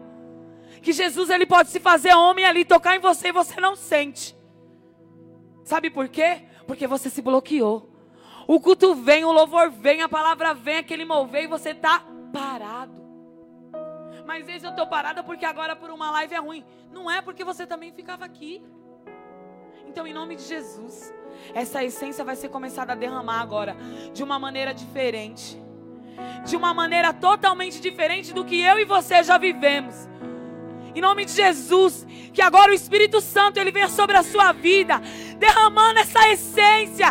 A: que Jesus ele pode se fazer homem ali, tocar em você e você não sente. Sabe por quê? Porque você se bloqueou. O culto vem, o louvor vem, a palavra vem, aquele mover e você está parado. Mas vezes eu estou parada porque agora por uma live é ruim. Não é porque você também ficava aqui. Então, em nome de Jesus, essa essência vai ser começada a derramar agora de uma maneira diferente. De uma maneira totalmente diferente do que eu e você já vivemos. Em nome de Jesus, que agora o Espírito Santo ele venha sobre a sua vida, derramando essa essência.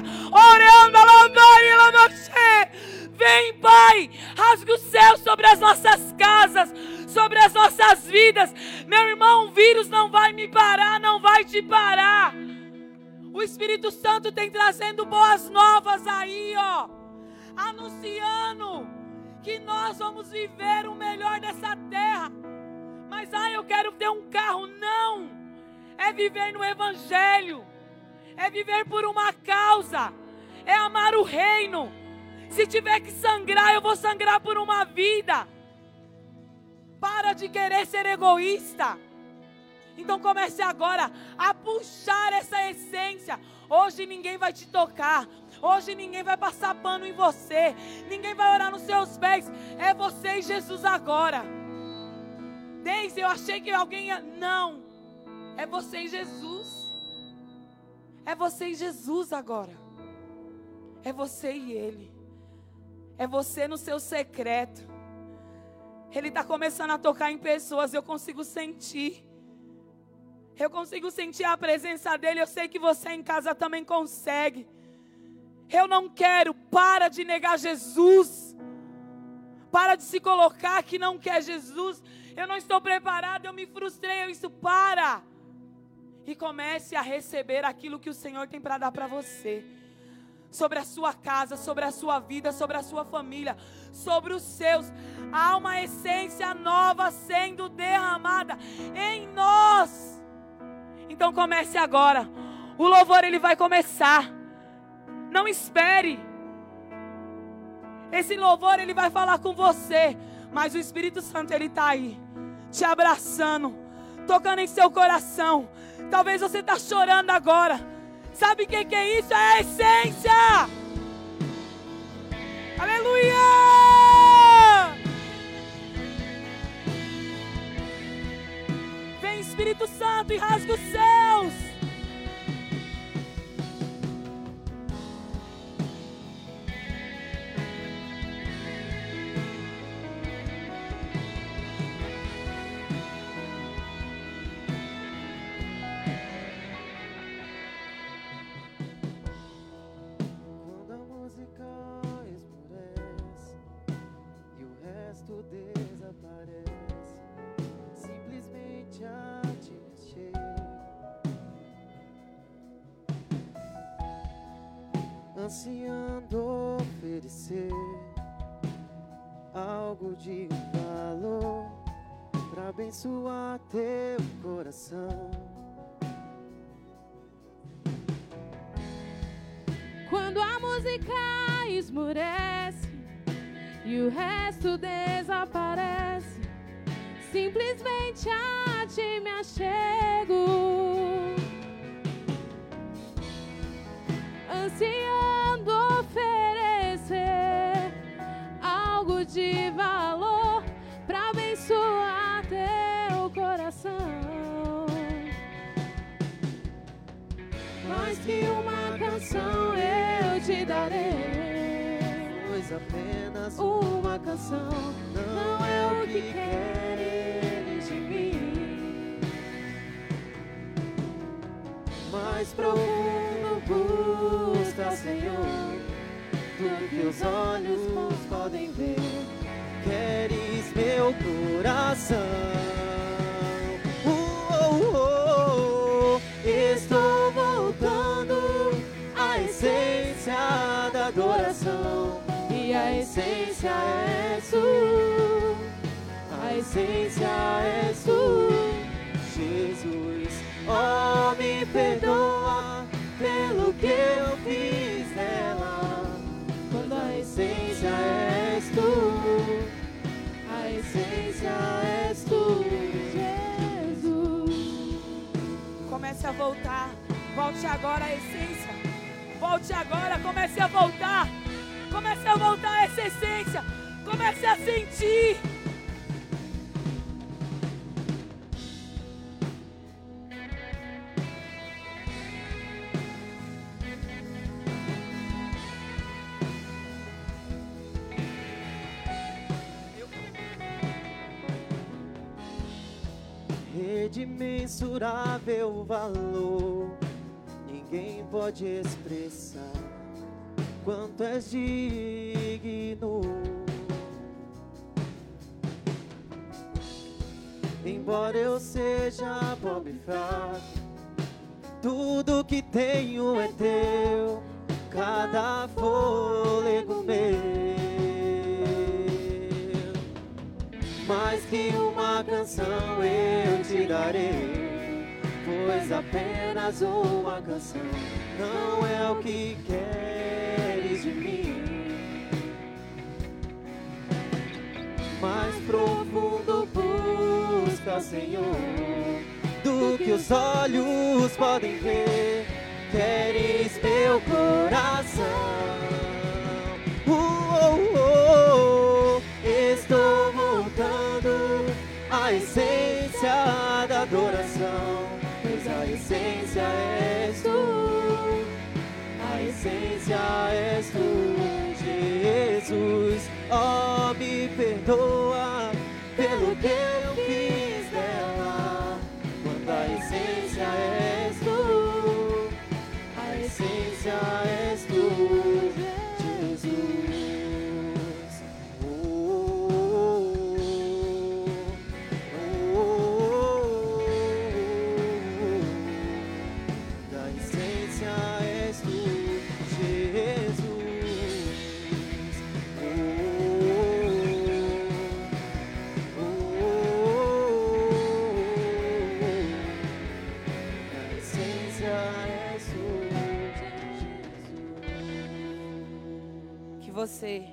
A: Vem, Pai, rasgue o céu sobre as nossas casas, sobre as nossas vidas. Meu irmão, o vírus não vai me parar, não vai te parar. O Espírito Santo tem trazendo boas novas aí, ó. Anunciando que nós vamos viver o melhor dessa terra. Mas, ah, eu quero ter um carro. Não. É viver no Evangelho. É viver por uma causa. É amar o reino. Se tiver que sangrar, eu vou sangrar por uma vida. Para de querer ser egoísta. Então comece agora a puxar essa essência. Hoje ninguém vai te tocar. Hoje ninguém vai passar pano em você. Ninguém vai orar nos seus pés. É você e Jesus agora. Desde eu achei que alguém ia. Não. É você e Jesus. É você e Jesus agora. É você e Ele. É você no seu secreto. Ele está começando a tocar em pessoas, eu consigo sentir. Eu consigo sentir a presença dele. Eu sei que você em casa também consegue. Eu não quero, para de negar Jesus. Para de se colocar que não quer Jesus. Eu não estou preparado, eu me frustrei, eu isso para. E comece a receber aquilo que o Senhor tem para dar para você sobre a sua casa, sobre a sua vida, sobre a sua família, sobre os seus. Há uma essência nova sendo derramada em nós. Então comece agora. O louvor ele vai começar. Não espere. Esse louvor ele vai falar com você, mas o Espírito Santo ele está aí, te abraçando, tocando em seu coração. Talvez você está chorando agora. Sabe o que, que é isso? É a essência. Aleluia! Espírito Santo e rasga os céus.
B: Ansiando oferecer algo de valor para abençoar teu coração.
C: Quando a música esmurece e o resto desaparece, simplesmente a ti me achego. Ansiando oferecer algo de valor para abençoar teu coração. Mais que uma canção eu te darei,
B: pois apenas
C: uma canção não é o que queres de mim.
B: Mais profundo Senhor, que os olhos podem ver. Queres meu coração. Uh, uh, uh, Estou voltando à essência da adoração. E a essência é tu. A essência é tu. Jesus, oh, me perdoa pelo que eu
A: Comece a voltar, volte agora à essência. Volte agora, comece a voltar. Comece a voltar a essa essência. Comece a sentir.
B: De mensurável valor, ninguém pode expressar quanto és digno. Embora eu seja pobre e fraco, tudo que tenho é teu, cada fôlego meu. Mais que uma canção eu te darei, pois apenas uma canção não é o que queres de mim. Mais profundo busca, Senhor, do que os olhos podem ver. Queres meu coração. A essência da adoração, pois a essência és tu, a essência és tu, Jesus. Oh, me perdoa
A: você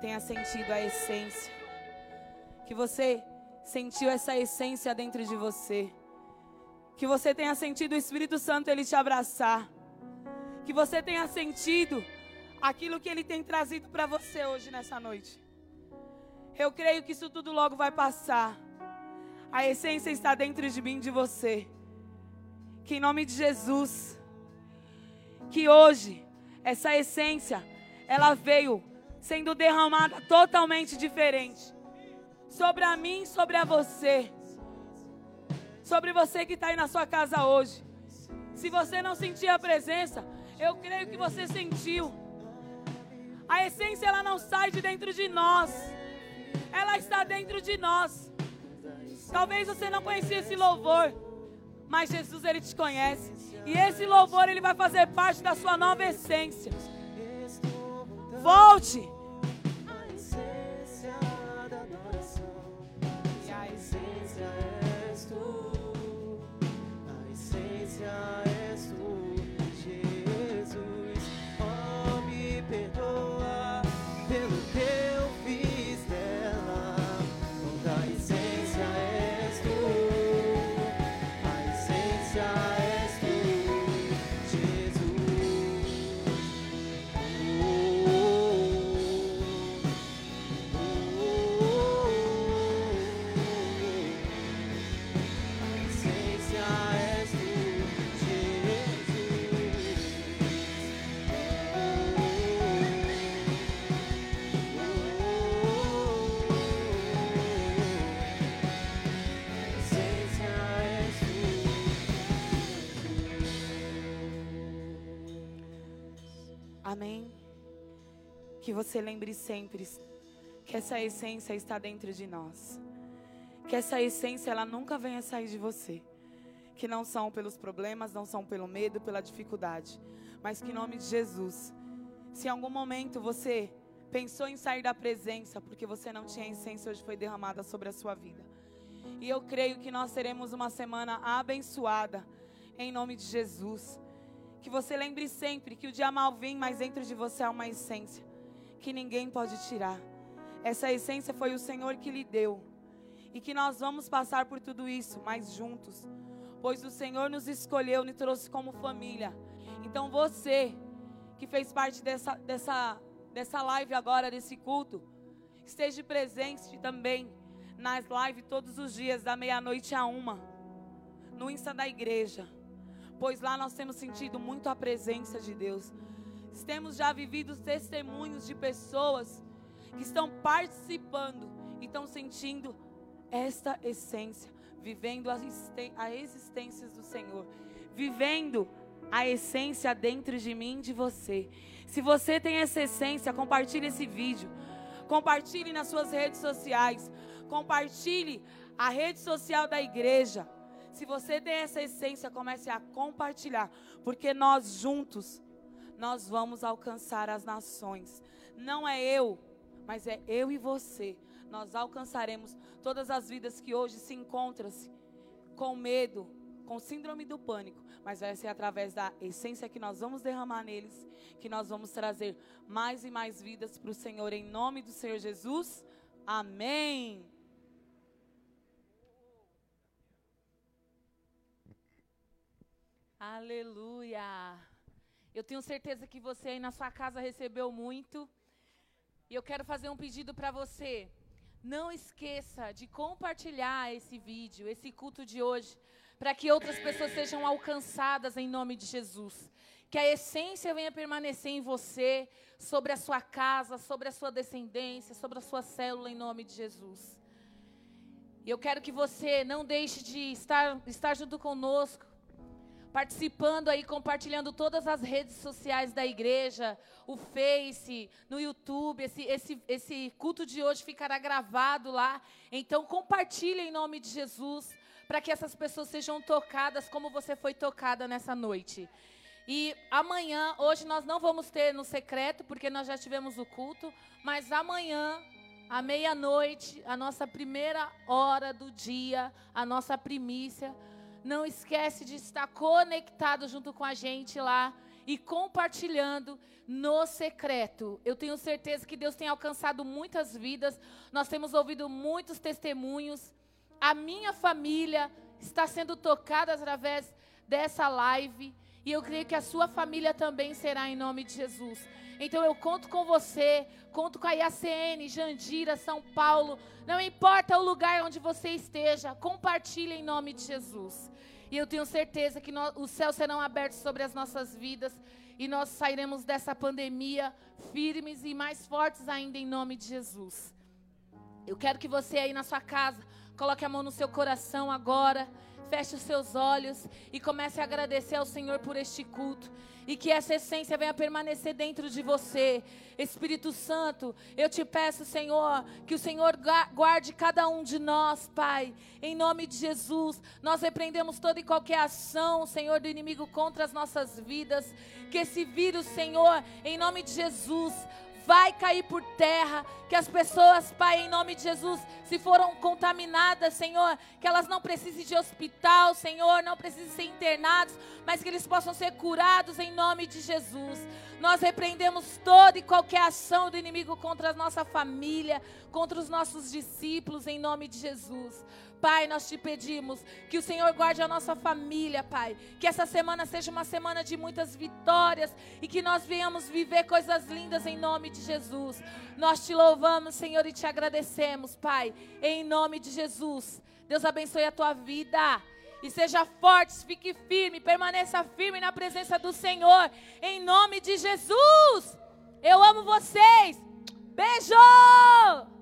A: tenha sentido a essência. Que você sentiu essa essência dentro de você. Que você tenha sentido o Espírito Santo ele te abraçar. Que você tenha sentido aquilo que ele tem trazido para você hoje nessa noite. Eu creio que isso tudo logo vai passar. A essência está dentro de mim, de você. Que em nome de Jesus, que hoje essa essência ela veio sendo derramada totalmente diferente sobre a mim, sobre a você, sobre você que está aí na sua casa hoje. Se você não sentir a presença, eu creio que você sentiu. A essência ela não sai de dentro de nós, ela está dentro de nós. Talvez você não conhecia esse louvor, mas Jesus ele te conhece. E esse louvor ele vai fazer parte da sua nova essência. Volte. Você lembre sempre que essa essência está dentro de nós. Que essa essência ela nunca venha sair de você. Que não são pelos problemas, não são pelo medo, pela dificuldade, mas que em nome de Jesus, se em algum momento você pensou em sair da presença porque você não tinha essência, hoje foi derramada sobre a sua vida. E eu creio que nós teremos uma semana abençoada em nome de Jesus. Que você lembre sempre que o dia mal vem, mas dentro de você há uma essência que ninguém pode tirar. Essa essência foi o Senhor que lhe deu. E que nós vamos passar por tudo isso, mas juntos. Pois o Senhor nos escolheu, nos trouxe como família. Então você que fez parte dessa, dessa, dessa live agora, desse culto, esteja presente também nas lives todos os dias, da meia-noite a uma, no Insta da igreja pois lá nós temos sentido muito a presença de Deus. Temos já vivido testemunhos de pessoas que estão participando e estão sentindo esta essência, vivendo a existência do Senhor, vivendo a essência dentro de mim de você. Se você tem essa essência, compartilhe esse vídeo. Compartilhe nas suas redes sociais. Compartilhe a rede social da igreja. Se você tem essa essência, comece a compartilhar, porque nós juntos nós vamos alcançar as nações. Não é eu, mas é eu e você. Nós alcançaremos todas as vidas que hoje se encontram-se com medo, com síndrome do pânico, mas vai ser através da essência que nós vamos derramar neles, que nós vamos trazer mais e mais vidas para o Senhor, em nome do Senhor Jesus. Amém. Aleluia. Eu tenho certeza que você aí na sua casa recebeu muito. E eu quero fazer um pedido para você. Não esqueça de compartilhar esse vídeo, esse culto de hoje, para que outras pessoas sejam alcançadas em nome de Jesus. Que a essência venha permanecer em você, sobre a sua casa, sobre a sua descendência, sobre a sua célula, em nome de Jesus. E eu quero que você não deixe de estar, estar junto conosco, participando aí, compartilhando todas as redes sociais da igreja, o Face, no YouTube. Esse, esse, esse culto de hoje ficará gravado lá. Então, compartilhe em nome de Jesus, para que essas pessoas sejam tocadas como você foi tocada nessa noite. E amanhã, hoje nós não vamos ter no secreto, porque nós já tivemos o culto, mas amanhã, à meia-noite, a nossa primeira hora do dia, a nossa primícia. Não esquece de estar conectado junto com a gente lá e compartilhando no secreto. Eu tenho certeza que Deus tem alcançado muitas vidas. Nós temos ouvido muitos testemunhos. A minha família está sendo tocada através dessa live. E eu creio que a sua família também será em nome de Jesus. Então eu conto com você, conto com a IACN, Jandira, São Paulo. Não importa o lugar onde você esteja, compartilhe em nome de Jesus. E eu tenho certeza que nós, os céus serão abertos sobre as nossas vidas e nós sairemos dessa pandemia firmes e mais fortes ainda em nome de Jesus. Eu quero que você aí na sua casa coloque a mão no seu coração agora, feche os seus olhos e comece a agradecer ao Senhor por este culto e que essa essência venha permanecer dentro de você. Espírito Santo, eu te peço, Senhor, que o Senhor guarde cada um de nós, Pai, em nome de Jesus. Nós repreendemos toda e qualquer ação, Senhor, do inimigo contra as nossas vidas. Que esse vírus, Senhor, em nome de Jesus, vai cair por terra. Que as pessoas, Pai, em nome de Jesus, se foram contaminadas, Senhor, que elas não precisem de hospital, Senhor, não precisem ser internados, mas que eles possam ser curados em nome de Jesus. Nós repreendemos toda e qualquer ação do inimigo contra a nossa família, contra os nossos discípulos, em nome de Jesus. Pai, nós te pedimos que o Senhor guarde a nossa família, Pai. Que essa semana seja uma semana de muitas vitórias e que nós venhamos viver coisas lindas em nome de Jesus. Nós te louvamos, Senhor, e te agradecemos, Pai, em nome de Jesus. Deus abençoe a tua vida. E seja forte, fique firme, permaneça firme na presença do Senhor, em nome de Jesus. Eu amo vocês. Beijo!